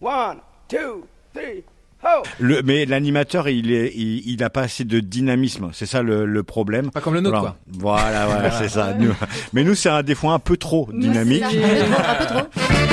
One, two, three, ho! Le, mais l'animateur, il est, il, il a pas assez de dynamisme. C'est ça le, le problème. Pas comme le nôtre, Voilà, voilà, voilà, c'est ça. Nous- mais nous, c'est un des fois un peu trop dynamique. Un peu trop, un peu trop.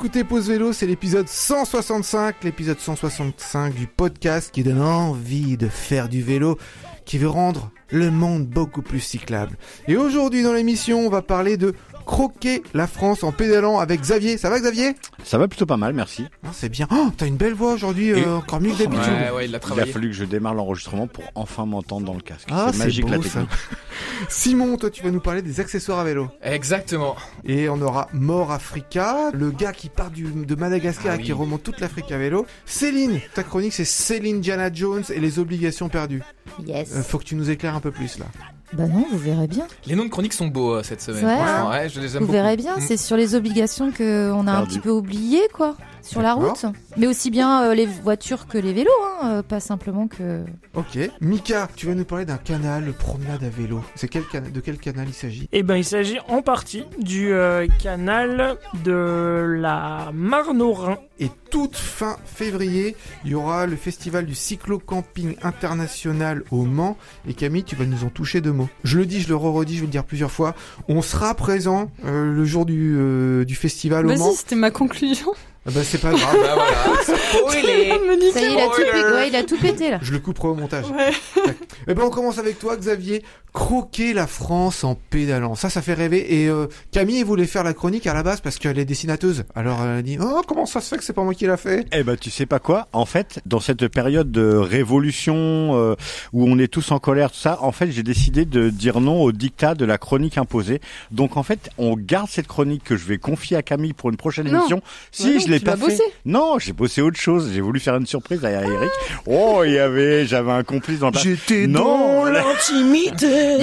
Écoutez Pause Vélo, c'est l'épisode 165, l'épisode 165 du podcast qui donne envie de faire du vélo, qui veut rendre le monde beaucoup plus cyclable. Et aujourd'hui dans l'émission, on va parler de croquer la France en pédalant avec Xavier. Ça va Xavier? Ça va plutôt pas mal, merci. Ah, C'est bien. Oh, t'as une belle voix aujourd'hui, euh, encore mieux que d'habitude. Ouais, ouais, il Il a a travaillé. fallu que je démarre l'enregistrement pour enfin m'entendre dans le casque. Ah, c'est c'est magique la ça. technique. Simon, toi tu vas nous parler des accessoires à vélo. Exactement. Et on aura Mort Africa, le gars qui part du, de Madagascar Ah et qui remonte toute l'Afrique à vélo. Céline, ta chronique c'est Céline Diana Jones et les obligations perdues. Yes. Euh, faut que tu nous éclaires un peu plus là. Bah non, vous verrez bien. Les noms de chroniques sont beaux euh, cette semaine. Ouais, Franchement, ouais, je les aime Vous beaucoup. verrez bien, Mm. c'est sur les obligations que on a un petit peu oublié quoi, sur la route. Mais aussi bien euh, les voitures que les vélos, hein, euh, pas simplement que. Ok. Mika, tu vas nous parler d'un canal promenade à vélo. C'est quel cana- de quel canal il s'agit? Eh ben, il s'agit en partie du euh, canal de la Marne au Rhin. Et toute fin février, il y aura le festival du cyclo-camping international au Mans. Et Camille, tu vas nous en toucher deux mots. Je le dis, je le re-redis, je vais le dire plusieurs fois. On sera présent euh, le jour du, euh, du festival au Mans. Vas-y, c'était ma conclusion. Ah bah c'est pas grave. Bah voilà, spoilé. Ça y est, il a tout pété. Ouais, il a tout pété là. Je le couperai au montage. Ouais. Eh ben on commence avec toi Xavier. Croquer la France en pédalant. Ça, ça fait rêver. Et euh, Camille voulait faire la chronique à la base parce qu'elle est dessinateuse. Alors elle a dit Oh comment ça se fait que c'est pas moi qui l'a fait? Eh ben, tu sais pas quoi? En fait, dans cette période de révolution euh, où on est tous en colère, tout ça, en fait, j'ai décidé de dire non au dictat de la chronique imposée. Donc, en fait, on garde cette chronique que je vais confier à Camille pour une prochaine Non. émission. Si, je l'ai pas fait. bossé. Non, j'ai bossé autre chose. J'ai voulu faire une surprise à Eric. Oh, il y avait, j'avais un complice dans le. J'étais Non, l'intimité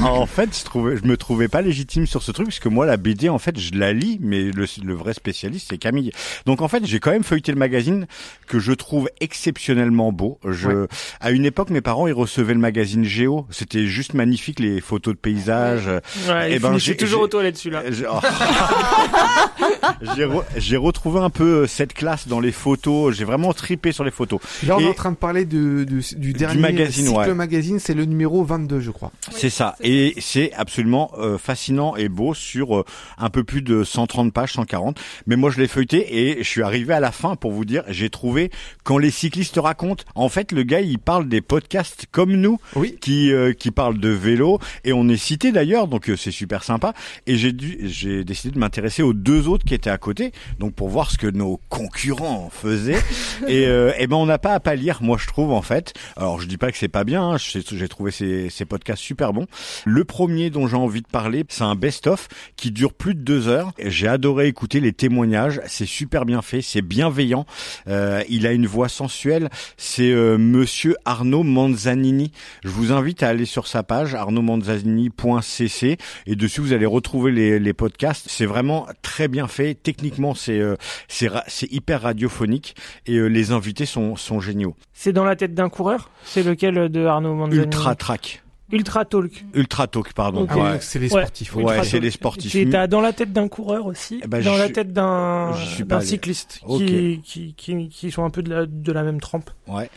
Non. en fait, je trouvais, je me trouvais pas légitime sur ce truc parce que moi, la BD, en fait, je la lis, mais le, le vrai spécialiste, c'est Camille. Donc, en fait, j'ai quand même feuilleté le magazine que je trouve exceptionnellement beau. Je, Ouais. à une époque, mes parents, ils recevaient le magazine Géo. C'était juste magnifique, les photos de paysages. Ouais, Eh il ben, j'ai- toujours aux toilettes celui-là. J'ai oh. J'ai re- j'ai retrouvé un peu cette classe dans les photos. J'ai vraiment tripé sur les photos. Là on est en train de parler de, de- du dernier magazine, cycle ouais. magazine. C'est le numéro 22 je crois. C'est ça. Et c'est absolument euh, fascinant et beau sur euh, un peu plus de 130 pages, 140. Mais moi, je l'ai feuilleté et je suis arrivé à la fin pour vous dire, j'ai trouvé quand les cyclistes racontent. En fait, le gars, il parle des podcasts comme nous, Oui. qui euh, qui parlent de vélo et on est cité d'ailleurs, donc euh, c'est super sympa. Et j'ai dû, j'ai décidé de m'intéresser aux deux autres qui étaient à côté, donc pour voir ce que nos concurrents faisaient. et euh, eh ben, on n'a pas à pâlir, moi je trouve en fait. Alors je dis pas que c'est pas bien, hein, j'ai j'ai trouvé ces, ces podcasts super bons. Le premier dont j'ai envie de parler, c'est un best-of qui dure plus de deux heures. J'ai adoré écouter les témoignages, c'est super bien fait, c'est bienveillant. Euh, il a une voix sensuelle. C'est euh, Monsieur Arnaud Manzanini. Je vous invite à aller sur sa page arnaudmanzanini.cc et dessus vous allez retrouver les, les podcasts. C'est vraiment très bien fait. Techniquement, c'est euh, c'est hyper radiophonique et euh, les invités sont sont géniaux. C'est dans la tête d'un coureur? C'est lequel de Arnaud Manzanini Ultra track, Ultra Talk. ultra talk pardon. Ah Ouais. ouais, c'est les Ouais. sportifs. Ouais, Ultra c'est les sportifs. Dans la tête d'un coureur aussi, Eh ben, dans la tête d'un cycliste qui, qui, qui, qui sont un peu de la, de la même trempe. Ouais.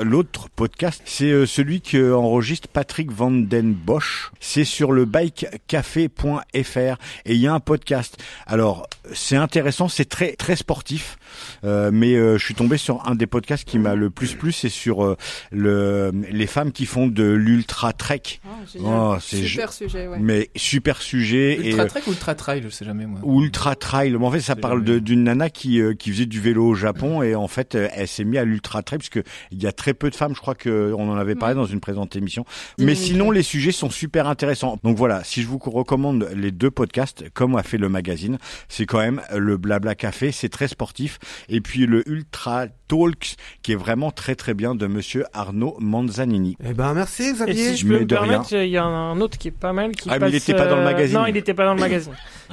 L'autre podcast, c'est euh, celui que enregistre Patrick Van Den Bosch. C'est sur le bikecafé.fr et il y a un podcast. Alors, c'est intéressant, c'est très très sportif, euh, mais euh, je suis tombé sur un des podcasts qui m'a le plus plu, c'est sur euh, le les femmes qui font de l'ultra trek. Oh, c'est Super sujet, ouais. Mais super sujet et Ultra euh, trek ou ultra trail, je sais jamais moi. ultra trail. Mais en fait, ça parle d'une nana qui euh, qui faisait du vélo au Japon et en fait, euh, elle s'est mise à l'ultra trail parce que il y a très peu de femmes. Je crois que on en avait parlé dans une présente émission. Mais sinon, les sujets sont super intéressants. Donc voilà, si je vous recommande les deux podcasts, comme a fait le magazine, c'est quand même le Blabla Café. C'est très sportif et puis le Ultra Talks, qui est vraiment très très bien de Monsieur Arnaud Manzanini. Eh ben, merci Et Xavier. si je mais peux me de rien. permettre, il y a un autre qui est pas mal. Qui Ah, mais il passe, était pas dans le euh, magazine. Non, il était pas dans le magazine.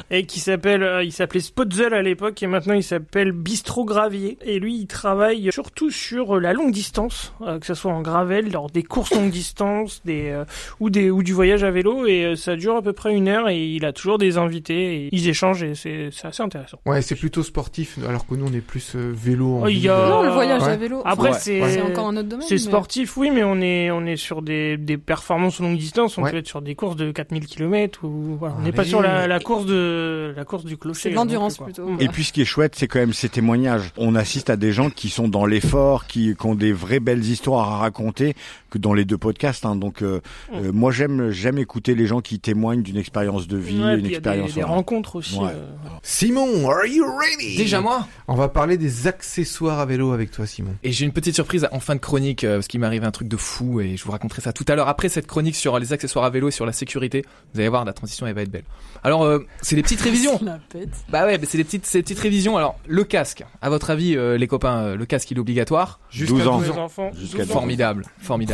et qui s'appelle, euh, il s'appelait Spotzel à l'époque et maintenant il s'appelle Bistro Gravier. Et lui, il travaille surtout sur euh, la longue distance, euh, que ce soit en gravel, lors des courses longue distance, des euh, ou des ou du voyage à vélo. Et euh, ça dure à peu près une heure et il a toujours des invités et ils échangent et c'est assez intéressant. Ouais, c'est plutôt sportif, alors que nous, on est plus euh, vélo. en Oh, il y a- Non, le voyage Ouais. à vélo. Après, Ouais. c'est encore un autre domaine. C'est mais- sportif, oui, mais on est, on est sur des, des performances longue distance. On Ouais. peut être sur des courses de 4000 km ou voilà. on n'est Allez. pas sur la, la course de la course du clocher. C'est de l'endurance plutôt. Et puis ce qui est chouette, c'est quand même ces témoignages. On assiste à des gens qui sont dans l'effort, qui, qui ont des vraies belles histoires à raconter, que dans les deux podcasts. hein. Donc euh, Mm. euh, moi j'aime j'aime écouter les gens qui témoignent d'une expérience de vie, Ouais, une puis il y a des, expérience. des voilà. rencontres aussi. Ouais. euh. Simon, are you ready? Déjà moi? On va parler des accessoires à vélo avec toi, Simon. Et j'ai une petite surprise en fin de chronique, euh, parce qu'il m'est arrivé un truc de fou, et je vous raconterai ça tout à l'heure. Après cette chronique sur les accessoires à vélo et sur la sécurité, vous allez voir, la transition, elle va être belle. Alors, euh, c'est des petites révisions. La pète. Bah ouais, mais c'est des petites, c'est des petites révisions. Alors, le casque, à votre avis, euh, les copains, euh, le casque, il est obligatoire? 12 ans. Enfants. Jusqu'à 12 ans. Formidable,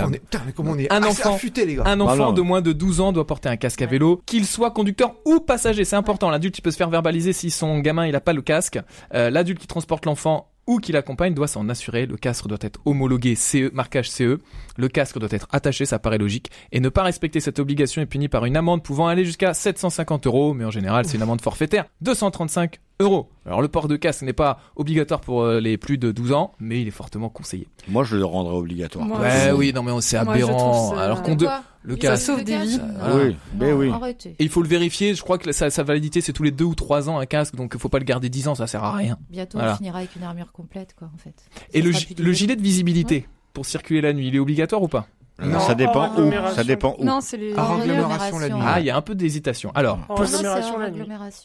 On formidable. est- Putain, mais comment on est Un enfant. affûtés, les gars. Un Bah enfant de moins de 12 ans doit porter un casque à vélo, qu'il soit conducteur ou passager. C'est important. L'adulte, il peut se faire verbaliser si son gamin, il a pas le casque. Euh, L'adulte qui transporte l'enfant ou qui l'accompagne doit s'en assurer. Le casque doit être homologué CE, marquage CE. Le casque doit être attaché, ça paraît logique. Et ne pas respecter cette obligation est puni par une amende pouvant aller jusqu'à 750 euros. Mais en général, c'est une amende forfaitaire. 235 euros. Alors, le port de casque n'est pas obligatoire pour euh, les plus de 12 ans, mais il est fortement conseillé. Moi je le rendrais obligatoire. Moi Ouais, oui, non, mais c'est aberrant. ça- Alors qu'on de... Le Ça casque. sauve des vies. Voilà. Oui, mais oui. Et il faut le vérifier, je crois que sa, sa validité c'est tous les deux ou trois ans un casque, donc il faut pas le garder 10 ans, ça sert à rien. Bientôt, Voilà. on finira avec une armure complète, quoi, en fait. Et Ça le, le gilet de visibilité pour circuler la nuit, il est obligatoire ou pas Alors, ça dépend où. agglomération. Ça dépend où. Non, c'est les. Agglomération la nuit. Ah, il y a un peu d'hésitation. Alors,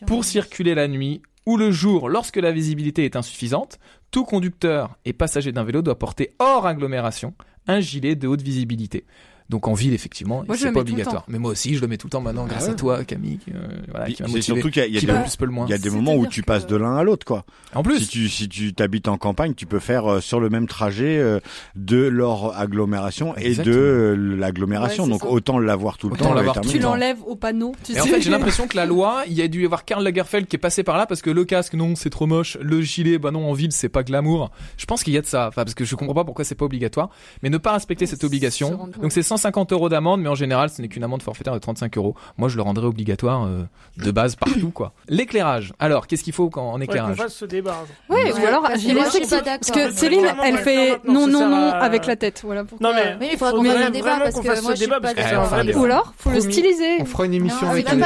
pour circuler la nuit ou le jour lorsque la visibilité est insuffisante, tout conducteur et passager d'un vélo doit porter hors agglomération un gilet de haute visibilité. Donc en ville, effectivement, c'est pas obligatoire. Mais moi aussi, je le mets tout le temps maintenant, grâce ouais. à toi, Camille, qui, euh, voilà, qui m'a C'est motivé. surtout qu'il y a, il y a Qui des, plus peu le moins. il y a des moments où tu que- passes de l'un à l'autre quoi. En plus, Si tu si tu t'habites en campagne, tu peux faire euh, sur le même trajet euh, de leur agglomération et Exactement. de euh, l'agglomération. Donc ça. autant l'avoir tout le Autant temps. Tu le temps. l'enlèves au panneau. Tu Et sais. en fait, j'ai l'impression que la loi, il y a dû y avoir Karl Lagerfeld qui est passé par là parce que le casque, non, c'est trop moche. Le gilet, bah non, en ville, c'est pas glamour. Je pense qu'il y a de ça. Enfin, parce que je comprends pas pourquoi c'est pas obligatoire. Mais ne pas respecter cette obligation. Donc c'est 150 euros d'amende, mais en général, ce n'est qu'une amende forfaitaire de 35 euros. Moi, je le rendrais obligatoire euh, de base partout, quoi. L'éclairage. Alors, qu'est-ce qu'il faut quand, en éclairage fasse ce débat. un. Ouais, Ouais, ou alors, sexy. pas Parce que Céline, elle fait non, non, non avec la tête. Voilà pourquoi. Non mais Oui, il faudra Faut qu'on fasse vraiment un débat parce que moi, je suis pas un. Ou alors, faut le styliser. On fera une émission avec une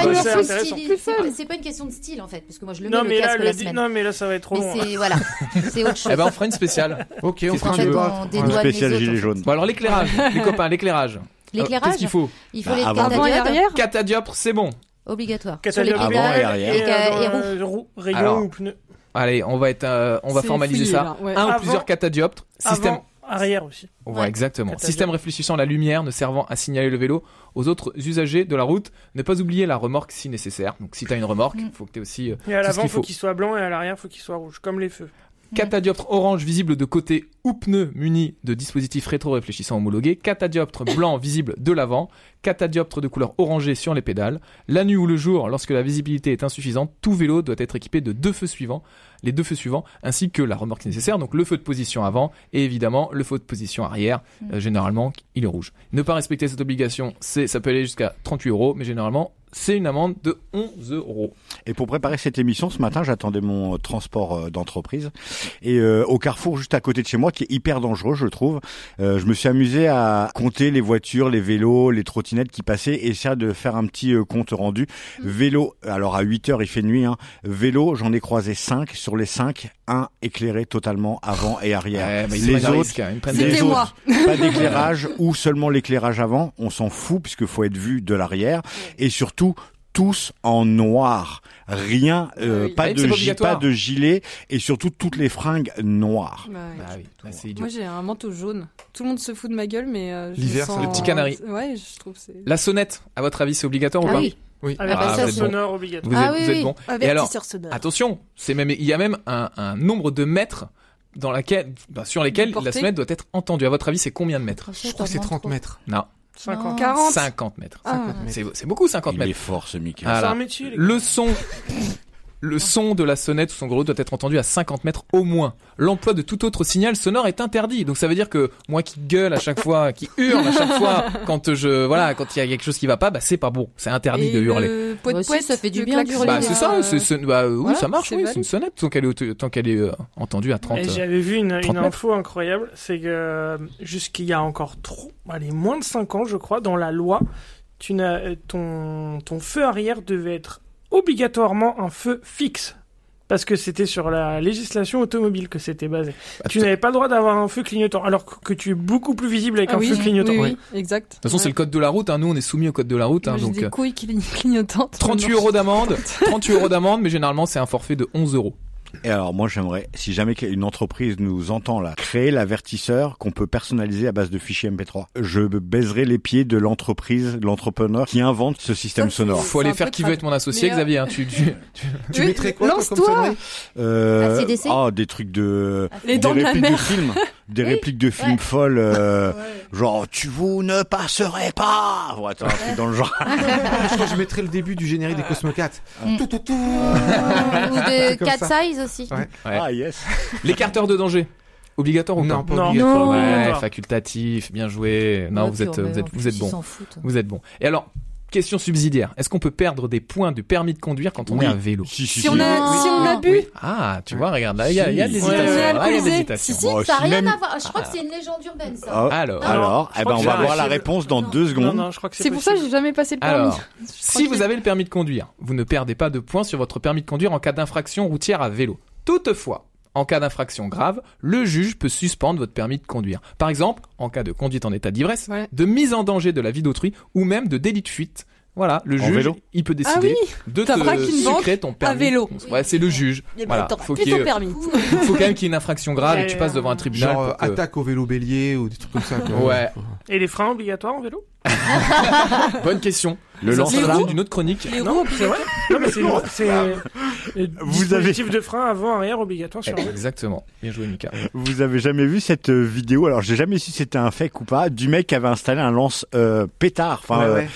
C'est pas- une question de style en fait, parce que moi je le non mets mais le là casque la semaine. non mais là ça va être trop long. C'est voilà, c'est autre chose. Eh ben, on fera une spéciale. Ok, on fera un ce que tu veux. débat. On Ouais. dédouane Spécial les autres, gilet jaune. Bon, alors l'éclairage. les copains, l'éclairage. Alors, L'éclairage, Qu'est-ce qu'il faut il faut Bah, les avant. Et arrière. Catadioptre, c'est bon. obligatoire. Les Avant et arrière. Et, et, ca- et euh, roues. roue, rayon Alors, ou pneu. Allez, on va être, euh, on va formaliser fouillé, ça. là, ouais. Un ou plusieurs catadioptres. Système. Avant, arrière aussi. Ouais, Ouais. exactement. Catadioptre. Système réfléchissant la lumière, ne servant à signaler le vélo aux autres usagers de la route. Ne pas oublier la remorque si nécessaire. Donc, si t'as une remorque, il Mm. faut que t'aies aussi euh, Et à l'avant qu'il faut faut. qu'il soit blanc et à l'arrière faut qu'il soit rouge, comme les feux. Catadioptre orange visible de côté ou pneu muni de dispositif rétro-réfléchissant homologué. Catadioptre blanc visible de l'avant. Catadioptre de couleur orangée sur les pédales. La nuit ou le jour, lorsque la visibilité est insuffisante, tout vélo doit être équipé de deux feux suivants. Les deux feux suivants, ainsi que la remorque nécessaire. Donc le feu de position avant et évidemment le feu de position arrière. Euh, généralement, il est rouge. Ne pas respecter cette obligation, c'est, ça peut aller jusqu'à 38 euros, mais généralement, c'est une amende de 11 euros. Et pour préparer cette émission, ce matin, j'attendais mon euh, transport euh, d'entreprise. Et euh, au carrefour juste à côté de chez moi, qui est hyper dangereux, je trouve, euh, je me suis amusé à compter les voitures, les vélos, les trottinettes qui passaient et essayer de faire un petit euh, compte rendu. Vélo, alors à 8 heures, il fait nuit. Hein. Vélo, j'en ai croisé 5. Sur les 5, un éclairé totalement avant et arrière. Ouais, les autres, hein, les moi. pas d'éclairage ou seulement l'éclairage avant, on s'en fout puisque faut être vu de l'arrière et surtout tous en noir, rien, euh, Oui. pas, Ah oui, de c'est pas pas de gilet et surtout toutes les fringues noires. Bah. Bah oui, bah, idiot. Moi j'ai un manteau jaune. Tout le monde se fout de ma gueule, mais euh, L'hiver, sens- c'est le petit canari. Ouais, je trouve que c'est. La sonnette, à votre avis, c'est obligatoire ou Ah pas oui. Oui. Avec Ah, un vous êtes bon. sonore obligatoire. Vous Ah êtes, oui, vous êtes oui. bon. Et alors, sonore. attention, c'est même, il y a même un, un nombre de mètres dans laquelle, bah, sur lesquelles la sonnette doit être entendue. À votre avis, c'est combien de mètres? Je crois que c'est 30 mètres. Non, 50. 40. 50 mètres. Ah. 50 mètres. C'est c'est beaucoup 50 Il mètres. est fort ce Mickey. Voilà. un métier. Le son, le son de la sonnette ou son gros doit être entendu à 50 mètres au moins. L'emploi de tout autre signal sonore est interdit. Donc ça veut dire que moi qui gueule à chaque fois, qui hurle à chaque fois quand je, voilà, quand il y a quelque chose qui va pas, bah c'est pas bon. C'est interdit Et de hurler. le poète Bah poète, ça fait du bien d'hurler. Bah c'est ça, euh, c'est, c'est- bah, oui voilà, ça marche, c'est oui, c'est une sonnette tant qu'elle est, au- tant qu'elle est euh, entendue à 30. Et euh, j'avais vu une, 30 une mètres. info incroyable, c'est que jusqu'il y a encore trop, allez, moins de 5 ans, je crois, dans la loi, tu n'as, ton, ton feu arrière devait être obligatoirement un feu fixe. Parce que c'était sur la législation automobile que c'était basé. bah, Tu de n'avais pas le droit d'avoir un feu clignotant, alors que, tu es beaucoup plus visible avec Ah un oui, feu clignotant. oui, oui, exact. toute façon, c'est le code de la route. Hein. Nous, on est soumis au code de la route. Hein, donc des euh, couilles cli- clignotantes. 38 euros d'amende, 38 euros d'amende, mais généralement c'est un forfait de 11 euros. Et alors moi j'aimerais, si jamais une entreprise nous entend là, créer l'avertisseur qu'on peut personnaliser à base de fichiers MP3. Je baiserai les pieds de l'entreprise, de l'entrepreneur qui invente ce système Ça, sonore. Faut aller faire qui veut être mon associé, euh, Xavier. Hein. Tu, tu, tu- Tu Oui, mettrais quoi lance-toi. Euh, ah, des trucs de, Les des dents de la. des Oui, répliques de films ouais. folles, euh, genre tu vous ne passerez pas. Bon, attends, un truc dans le genre. Je crois que je mettrais le début du générique des Cosmocats. Mm. Tout, tout, tout. Ou de cat ça. size aussi. Ouais. Ouais. Ah yes. L'écarteur de danger. Obligatoire ou Non, pas Non. obligatoire. Non. Facultatif, bien joué. Non, vous êtes, vous êtes, vous êtes ils bon. s'en foutent. Vous êtes bon. Et alors, question subsidiaire. Est-ce qu'on peut perdre des points du permis de conduire quand on Oui. est à vélo Si, si, Si on a, Oui. si on a bu, Ah, tu vois, regarde, là, il y a, il y a de Si. Si, si, Bon, ça n'a rien même- à voir. Je crois que c'est une légende urbaine, ça. Ah, Alors, alors, eh ben, on va voir la réponse dans deux secondes. non, je crois que c'est pour ça que j'ai jamais passé le permis. alors, si vous avez le permis de conduire, vous ne perdez pas de points sur votre permis de conduire en cas d'infraction routière à vélo. Toutefois, en cas d'infraction grave, le juge peut suspendre votre permis de conduire. Par exemple, en cas de conduite en état d'ivresse, Ouais. de mise en danger de la vie d'autrui ou même de délit de fuite. Voilà, le En juge, vélo il peut Ah décider oui, de te sucrer ton permis. vélo. Ouais, c'est le juge. Voilà, faut qu'il y ait- permis. il faut quand même qu'il y ait une infraction grave et que tu passes devant un tribunal. Genre que- attaque au vélo bélier ou des trucs comme ça. quoi. Ouais. Et les freins obligatoires en vélo? Bonne question. Le Ça, lance c'est Les l'objet roues d'une autre chronique. Les Non, c'est vrai Non, mais c'est c'est euh, Vous avez- dispositif de frein avant-arrière obligatoire sur vélo. Exactement. Bien joué, Mika. Vous avez jamais vu cette euh, vidéo? Alors j'ai jamais su si c'était un fake ou pas du mec qui avait installé un lance euh, pétard, enfin Ouais, ouais.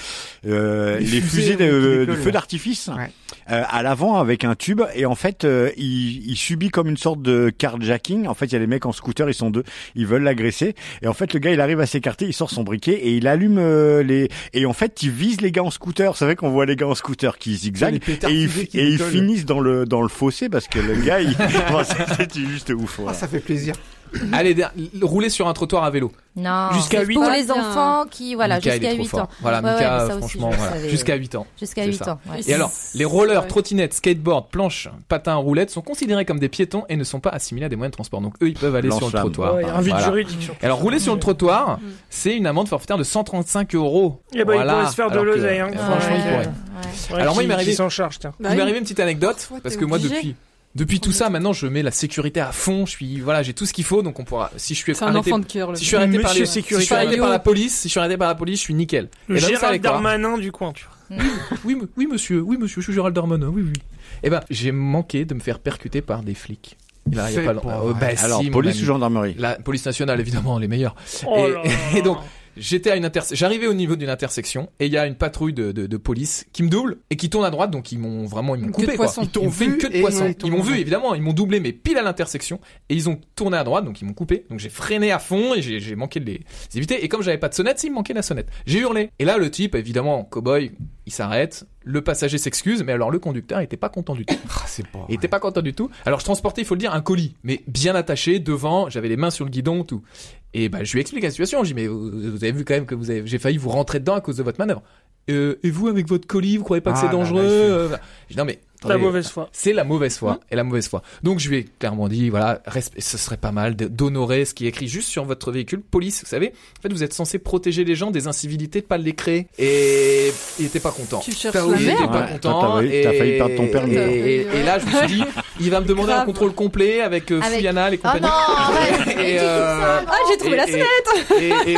euh, Les les, fusées, fusées de, feu d'artifice Ouais. euh, à l'avant avec un tube et en fait euh, il, il subit comme une sorte de carjacking. En fait il y a des mecs en scooter, ils sont deux, ils veulent l'agresser et en fait le gars il arrive à s'écarter, il sort son briquet et il allume euh, les et en fait il vise les gars en scooter. C'est vrai qu'on voit les gars en scooter qui zigzaguent pétards et ils, qui et ils finissent dans le dans le fossé parce que le gars il c'était juste ouf. Ah, ça fait plaisir. Allez, der- rouler sur un trottoir à vélo. Non. Jusqu'à c'est 8 pour ans. les Bien. enfants qui, voilà, jusqu'à est trop 8 fort. ans. Voilà, Ouais, Mika, franchement, voilà. savais. jusqu'à 8 ans. Jusqu'à C'est 8 ça. ans. ouais. Et alors, les rollers, Ouais. trottinettes, skateboards, planches, patins, roulettes sont considérés comme des piétons et ne sont pas assimilés à des moyens de transport. Donc eux, ils peuvent aller sur le trottoir. Ouais, il y a un vide Voilà. juridique Et alors, rouler sur le trottoir, Mm. c'est une amende forfaitaire de 135 euros. Eh ben, il pourrait se faire de l'oseille, hein. Franchement, il pourrait. Alors moi, il m'est arrivé- qui s'en charge, tiens. Bah il m'est arrivé une petite anecdote Parfois, parce que moi depuis depuis tout ça maintenant je mets la sécurité à fond, je suis voilà, j'ai tout ce qu'il faut donc on pourra si je suis C'est un arrêté enfant de cœur, le si je suis arrêté par les si je sécurité. suis arrêté par la police, si je suis arrêté par la police, je suis nickel. Le Et ben, Gérald Darmanin du coin, tu vois. Oui, m- oui monsieur, oui monsieur, je suis Gérald Darmanin, oui oui. Et ben j'ai manqué de me faire percuter par des flics. Là, il y a pas longtemps. vrai. bah, si, Alors police ou gendarmerie La police nationale évidemment les meilleurs. Oh Et- donc, J'étais à une intersection, j'arrivais au niveau d'une intersection et il y a une patrouille de, de, de police qui me double et qui tourne à droite donc ils m'ont vraiment ils m'ont coupé quoi. poisson. Ils t'ont m'ont fait une vu queue de poisson. ils Ils m'ont vu évidemment, ils m'ont doublé mais pile à l'intersection et ils ont tourné à droite donc ils m'ont coupé. Donc j'ai freiné à fond et j'ai j'ai manqué de les les éviter et comme j'avais pas de sonnette, il me manquait la sonnette. J'ai hurlé et là le type évidemment cowboy, il s'arrête, le passager s'excuse mais alors le conducteur était pas content du tout. Ah, c'est pas. Il était pas content du tout. Alors je transportais, il faut le dire, un colis, mais bien attaché devant. J'avais les mains sur le guidon, tout. Et bah je lui explique la situation. Je dis mais vous, vous avez vu quand même que vous avez, j'ai failli vous rentrer dedans à cause de votre manœuvre. Euh, et vous avec votre colis, vous croyez pas que Ah c'est là là, dangereux fait- Euh, Je dis non mais La attendez, mauvaise foi. c'est la mauvaise foi Mmh. et la mauvaise foi. Donc je lui ai clairement dit voilà, ce serait pas mal d'honorer ce qui est écrit juste sur votre véhicule police. Vous savez, en fait vous êtes censé protéger les gens des incivilités, de pas les créer. Et il était pas content. Tu cherches la osé. Il était merde. pas Ouais, content. failli- t'as failli perdre ton permis. Et, et- et là, je me suis dit, il va me demander un contrôle complet avec euh, Avec- Fouillana, les Oh compagnies. non, arrête. Et, Mais euh, Ah, j'ai trouvé Et- la et- sonnette Et, et- et-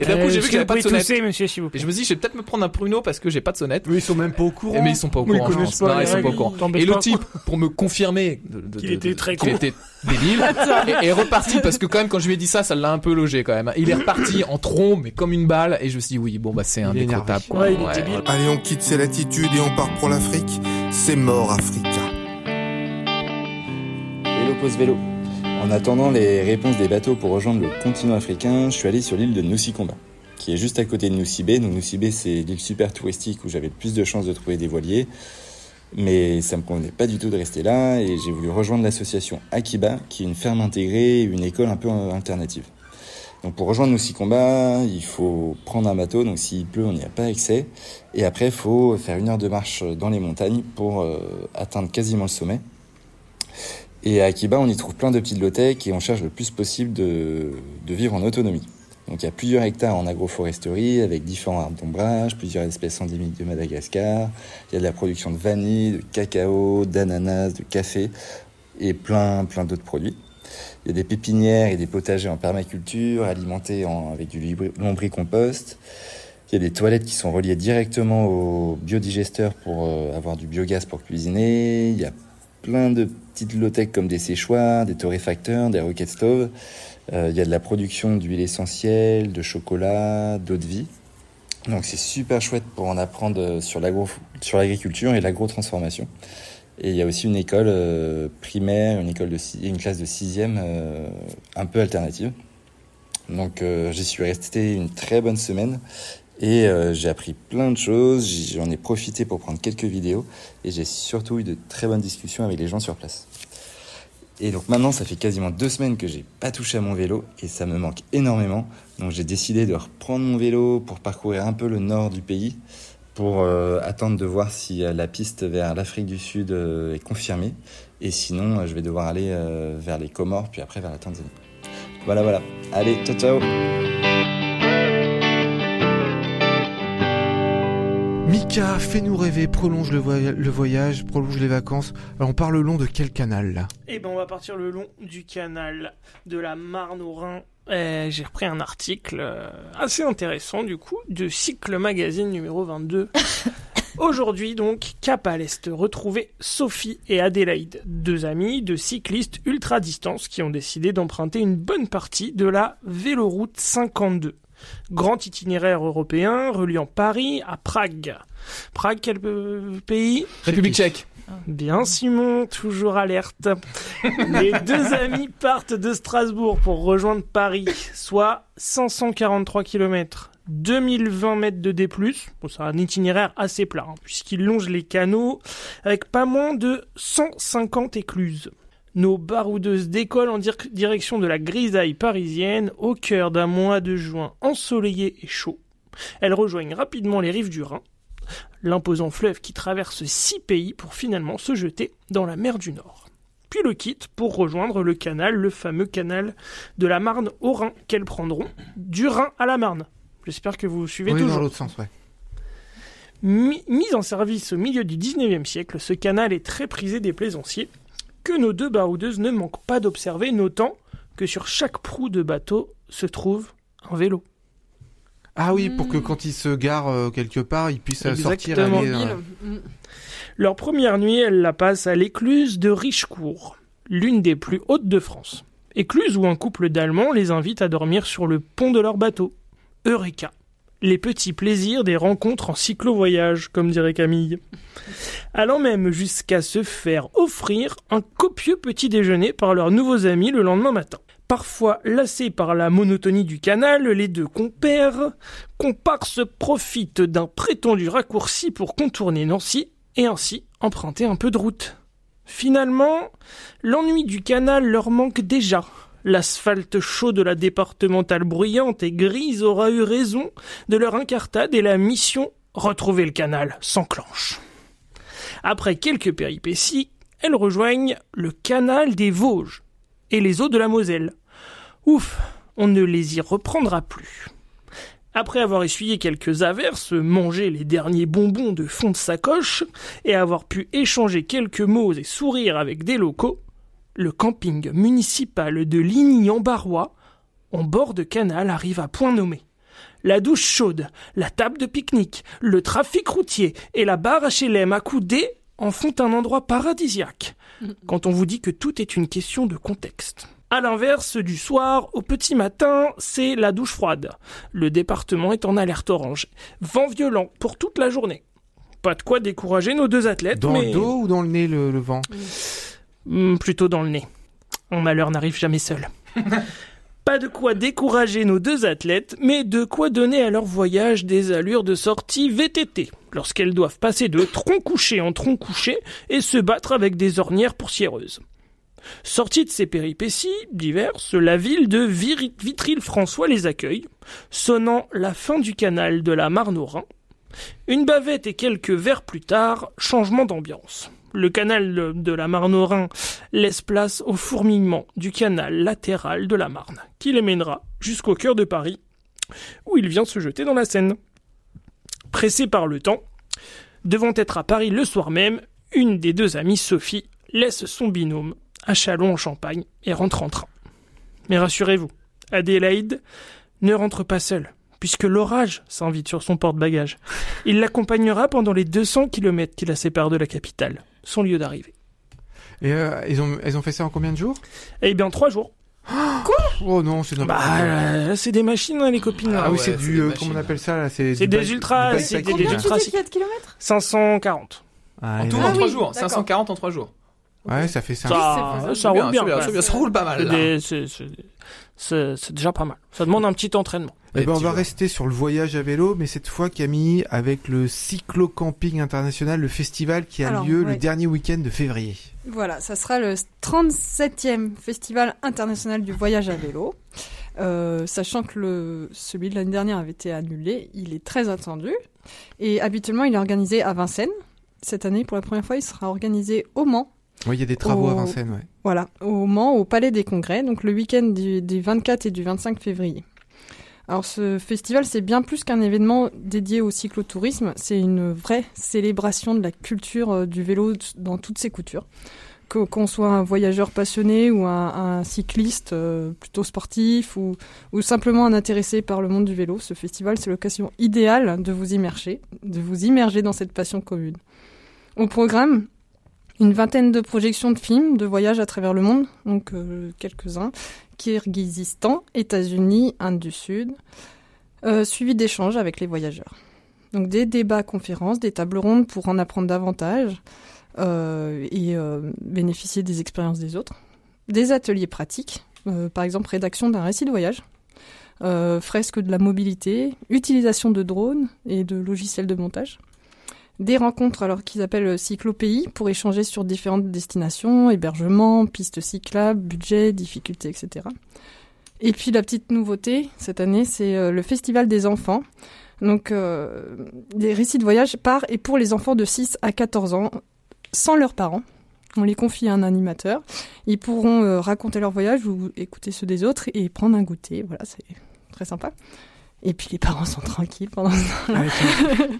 et d'un coup, Euh, j'ai vu qu'il n'y avait que vous pas de sonnette. tousser, monsieur, s'il vous Et je me suis dit, je vais peut-être me prendre un pruneau parce que j'ai pas de sonnette. Eux, ils sont même pas au courant. Et mais ils sont pas au ils courant, je connaissent pas Non, les ils sont pas au courant. Et le type, pour me confirmer Qu'il était très qu'il con. était débile, est, reparti parce que quand même quand je lui ai dit ça, ça l'a un peu logé quand même. Il est reparti en trombe, mais comme une balle, et je me suis dit oui, bon bah c'est un décrottable. Ouais. Allez, on quitte ces latitudes et on part pour l'Afrique. C'est mort, Africa. En attendant les réponses des bateaux pour rejoindre le continent africain, je suis allé sur l'île de Nusikomba, qui est juste à côté de Nusibé. Donc Nusibé, c'est l'île super touristique où j'avais le plus de chances de trouver des voiliers. Mais ça me convenait pas du tout de rester là et j'ai voulu rejoindre l'association Akiba, qui est une ferme intégrée, une école un peu alternative. Donc pour rejoindre Nusikomba, il faut prendre un bateau, donc s'il pleut, on n'y a pas accès. Et après, il faut faire une heure de marche dans les montagnes pour euh, atteindre quasiment le sommet. Et à Akiba, on y trouve plein de petites low-tech et on cherche le plus possible de, vivre en autonomie. Donc il y a plusieurs hectares en agroforesterie avec différents arbres d'ombrage, plusieurs espèces endémiques de Madagascar. Il y a de la production de vanille, de cacao, d'ananas, de café et plein plein d'autres produits. Il y a des pépinières et des potagers en permaculture alimentés en- avec du lombricompost. Il y a des toilettes qui sont reliées directement au biodigesteur pour euh, avoir du biogaz pour cuisiner. Il y a plein de petites low-tech comme des séchoirs, des torréfacteurs, des rocket stoves. Euh, il y a de la production d'huile essentielle, de chocolat, d'eau de vie. Donc c'est super chouette pour en apprendre sur l'agro- sur l'agriculture et l'agro-transformation. Et il y a aussi une école euh, primaire, une école de une classe de sixième euh, un peu alternative. Donc euh, j'y suis resté une très bonne semaine et euh, j'ai appris plein de choses. J'en ai profité pour prendre quelques vidéos et j'ai surtout eu de très bonnes discussions avec les gens sur place. Et donc maintenant, ça fait quasiment deux semaines que j'ai pas touché à mon vélo et ça me manque énormément. Donc j'ai décidé de reprendre mon vélo pour parcourir un peu le nord du pays pour euh, attendre de voir si euh, la piste vers l'Afrique du Sud est confirmée. Et sinon, je vais devoir aller vers les Comores puis après vers la Tanzanie. Voilà, voilà. Allez, ciao, ciao. Mika, fais-nous rêver, prolonge le, voy- le voyage, prolonge les vacances. Alors on part le long de quel canal là? Eh ben, on va partir le long du canal de la Marne au Rhin. Eh, J'ai repris un article euh, assez intéressant du coup de Cycle Magazine numéro 22. Aujourd'hui donc, cap à l'est, retrouver Sophie et Adélaïde, deux amies de cyclistes ultra distance qui ont décidé d'emprunter une bonne partie de la véloroute 52. Grand itinéraire européen reliant Paris à Prague. Prague, quel euh, pays? République tchèque. Bien Simon, toujours alerte. Les deux amis partent de Strasbourg pour rejoindre Paris, soit 543 km, 2020 mètres de D+. Bon, c'est un itinéraire assez plat, hein, puisqu'il longe les canaux avec pas moins de 150 écluses. Nos baroudeuses décollent en dir- direction de la grisaille parisienne au cœur d'un mois de juin ensoleillé et chaud. Elles rejoignent rapidement les rives du Rhin, l'imposant fleuve qui traverse six pays pour finalement se jeter dans la mer du Nord. Puis le quitte pour rejoindre le canal, le fameux canal de la Marne au Rhin, qu'elles prendront du Rhin à la Marne. J'espère que vous suivez Oui, dans toujours. l'autre sens, ouais. Mi- Mis en service au milieu du 19e siècle, ce canal est très prisé des plaisanciers, que nos deux baroudeuses ne manquent pas d'observer, notant que sur chaque proue de bateau se trouve un vélo. Ah oui, pour que quand il se gare euh, quelque part, il puisse euh, sortir. Exactement. aller, euh, Mm. Leur première nuit, elle la passe à l'écluse de Richecourt, l'une des plus hautes de France. Écluse où un couple d'Allemands les invite à dormir sur le pont de leur bateau. Eureka Les petits plaisirs des rencontres en cyclo-voyage, comme dirait Camille. Allant même jusqu'à se faire offrir un copieux petit déjeuner par leurs nouveaux amis le lendemain matin. Parfois lassés par la monotonie du canal, les deux compères, comparses profitent d'un prétendu raccourci pour contourner Nancy et ainsi emprunter un peu de route. Finalement, l'ennui du canal leur manque déjà. L'asphalte chaud de la départementale bruyante et grise aura eu raison de leur incartade et la mission retrouver le canal s'enclenche. Après quelques péripéties, elles rejoignent le canal des Vosges et les eaux de la Moselle. Ouf, on ne les y reprendra plus. Après avoir essuyé quelques averses, mangé les derniers bonbons de fond de sacoche, et avoir pu échanger quelques mots et sourire avec des locaux, le camping municipal de Ligny-en-Barrois, en bord de canal, arrive à point nommé. La douche chaude, la table de pique-nique, le trafic routier et la barre HLM accoudée en font un endroit paradisiaque quand on vous dit que tout est une question de contexte. À l'inverse, du soir au petit matin, c'est la douche froide. Le département est en alerte orange. Vent violent pour toute la journée. Pas de quoi décourager nos deux athlètes, Dans mais le dos ou dans le nez, le, le vent? Plutôt dans le nez. Un malheur n'arrive jamais seul. Pas de quoi décourager nos deux athlètes, mais de quoi donner à leur voyage des allures de sortie VTT, lorsqu'elles doivent passer de tronc couché en tronc couché et se battre avec des ornières poussiéreuses. Sortie de ces péripéties diverses, la ville de Vitry-le-François les accueille, sonnant la fin du canal de la Marne au Rhin. Une bavette et quelques verres plus tard, changement d'ambiance. Le canal de la Marne au Rhin laisse place au fourmillement du canal latéral de la Marne, qui les mènera jusqu'au cœur de Paris, où il vient se jeter dans la Seine. Pressé par le temps, devant être à Paris le soir même, une des deux amies, Sophie, laisse son binôme à Châlons en Champagne et rentre en train. Mais rassurez-vous, Adélaïde ne rentre pas seule, puisque l'orage s'invite sur son porte-bagages. Il l'accompagnera pendant les 200 kilomètres qui la séparent de la capitale, son lieu d'arrivée. Et euh, ils, ont, ils ont fait ça en combien de jours? Eh bien, trois jours. Oh non, c'est Bah, quoi. euh, c'est des machines, hein, les copines. Ah, là. oui, c'est du. des euh, comment on appelle ça là C'est des ultras, c'est des Combien tu ultras- kilomètres? 540. Ah, En tout, en Ah 3 oui, jours. d'accord. 540 en 3 jours. Ouais, ça fait ça. Ça, c'est faisable. ça roule bien. quoi. ça roule pas mal. Des- c'est déjà pas mal. Ça demande un petit entraînement. Eh ben, on va rester sur le voyage à vélo, mais cette fois Camille avec le Cyclo-Camping International, le festival qui a Alors, lieu ouais. le dernier week-end de février. Voilà, ça sera le 37e Festival international du voyage à vélo. Euh, sachant que le, celui de l'année dernière avait été annulé, il est très attendu. Et habituellement, il est organisé à Vincennes. Cette année, pour la première fois, il sera organisé au Mans. Oui, il y a des travaux à. Vincennes, ouais. Voilà, au Mans, au Palais des Congrès, donc le week-end du, du 24 et du 25 février. Alors ce festival, c'est bien plus qu'un événement dédié au cyclotourisme, c'est une vraie célébration de la culture euh, du vélo dans toutes ses coutures. Qu'on soit un voyageur passionné ou un, un cycliste euh, plutôt sportif ou, ou simplement un intéressé par le monde du vélo, ce festival, c'est l'occasion idéale de vous immerger, de vous immerger dans cette passion commune. Au programme, une vingtaine de projections de films de voyage à travers le monde, donc euh, quelques-uns, Kirghizistan, États-Unis, Inde du Sud, euh, suivi d'échanges avec les voyageurs. Donc des débats, conférences, des tables rondes pour en apprendre davantage euh, et bénéficier des expériences des autres, des ateliers pratiques, par exemple rédaction d'un récit de voyage, fresque de la mobilité, utilisation de drones et de logiciels de montage des rencontres alors qu'ils appellent cyclopéis pour échanger sur différentes destinations, hébergement, pistes cyclables, budget, difficultés, etc. Et puis la petite nouveauté cette année, c'est euh, le festival des enfants. Donc euh, des récits de voyage par et pour les enfants de 6 à 14 ans sans leurs parents. On les confie à un animateur. Ils pourront euh, raconter leur voyage ou écouter ceux des autres et prendre un goûter. Voilà, c'est très sympa. Et puis les parents sont tranquilles pendant ce temps-là.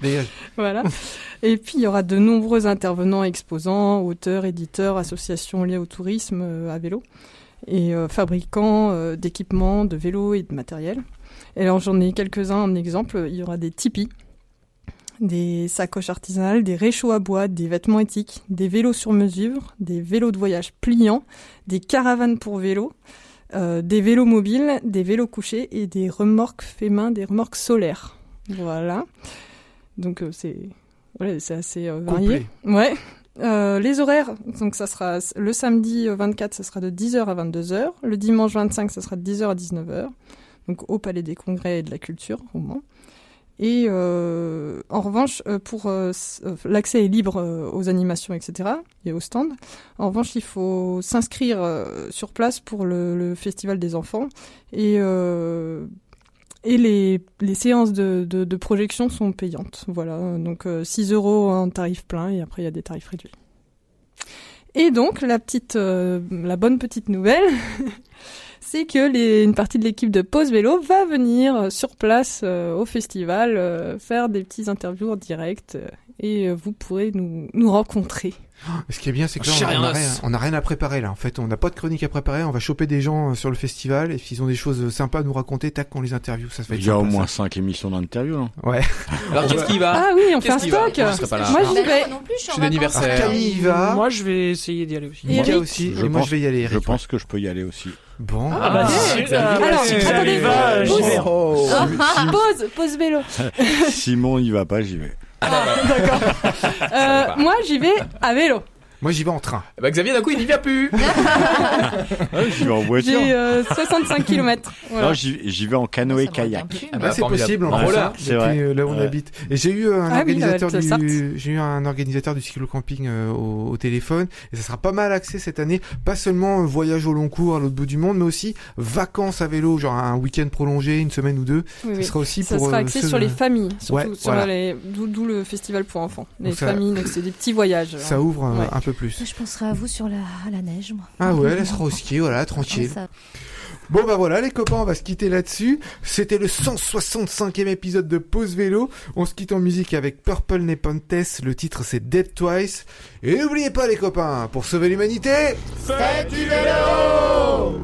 Dégage. Voilà. Et puis il y aura de nombreux intervenants, exposants, auteurs, éditeurs, associations liées au tourisme euh, à vélo et euh, fabricants euh, d'équipements, de vélos et de matériel. Et alors j'en ai quelques-uns en exemple. Il y aura des tipis, des sacoches artisanales, des réchauds à bois, des vêtements éthiques, des vélos sur mesure, des vélos de voyage pliants, des caravanes pour vélos, euh, des vélos mobiles, des vélos couchés et des remorques fait main, des remorques solaires. Voilà. Donc euh, c'est ouais, c'est assez euh, varié. Complet. Ouais. Les horaires, donc ça sera le samedi euh, 24, ça sera de 10h à 22h. Le dimanche 25, ça sera de 10h à 19h. Donc au Palais des Congrès et de la Culture, au Mans. Et euh, en revanche, euh, pour euh, l'accès est libre aux animations, etc. et aux stands. En revanche, il faut s'inscrire sur place pour le, festival des enfants et et les, les séances de, de, projection sont payantes. Voilà, donc euh, 6 euros en tarif plein et après il y a des tarifs réduits. Et donc la petite, la bonne petite nouvelle, c'est que les, une partie de l'équipe de Pause Vélo va venir sur place euh, au festival euh, faire des petits interviews en direct euh, et euh, vous pourrez nous, nous rencontrer. Ce qui est bien, c'est que là, on, a rien rien, d'os. on a rien à préparer là. En fait, on n'a pas de chronique à préparer. On va choper des gens euh, sur le festival et s'ils ont des choses sympas à nous raconter, tac, on les interview. Ça, être Il y a au moins. 5 émissions d'interview. hein. Ouais. Alors qu'est-ce qui va Ah oui, on fait un stock. Moi, je. Moi, vais. moi. Camille y va. Moi, je vais essayer d'y aller aussi. Eric aussi. Je et moi, pense- je vais y aller. Je pense que je peux y aller aussi. Bon. Ah, bah, Ah, si, euh, Alors, si attendez, Xavier va, j'y pause. vais. Pause, pause vélo. Simon y va pas, j'y vais. Euh, moi, j'y vais à vélo. Moi, j'y vais en train. Bah Xavier d'un coup il n'y vient plus. Ah, j'y vais en voiture. J'ai euh, 65 km. Voilà. Non, j'y vais en canoë Ça m'aurait bien kayak. plu, Ah mais- bah, Ah, c'est possible en Bravo, plus, là. hein, C'est euh, là où on Ouais. habite. Et j'ai eu un Ah organisateur du, j'ai eu un organisateur du cyclo-camping euh, au, au téléphone et ça sera pas mal axé cette année. Pas seulement euh, voyage au long cours à l'autre bout du monde, mais aussi vacances à vélo, genre un week-end prolongé, une semaine ou deux. Oui, Ça oui. sera aussi Ça pour sera euh, axé sur les familles, surtout Ouais, sur voilà. les d'où le festival pour enfants. Les Donc ça- familles, donc c'est des petits voyages. Ça hein. ouvre euh, Ouais. un peu plus. Je penserai à vous sur la, à la neige, moi. Ah ouais, elle sera au ski, voilà, tranquille. Ça- Bon bah voilà les copains, on va se quitter là-dessus. C'était le 165e épisode de Pause Vélo. On se quitte en musique avec Purple Nepenthes. Le titre c'est Dead Twice. Et n'oubliez pas les copains, pour sauver l'humanité, faites du vélo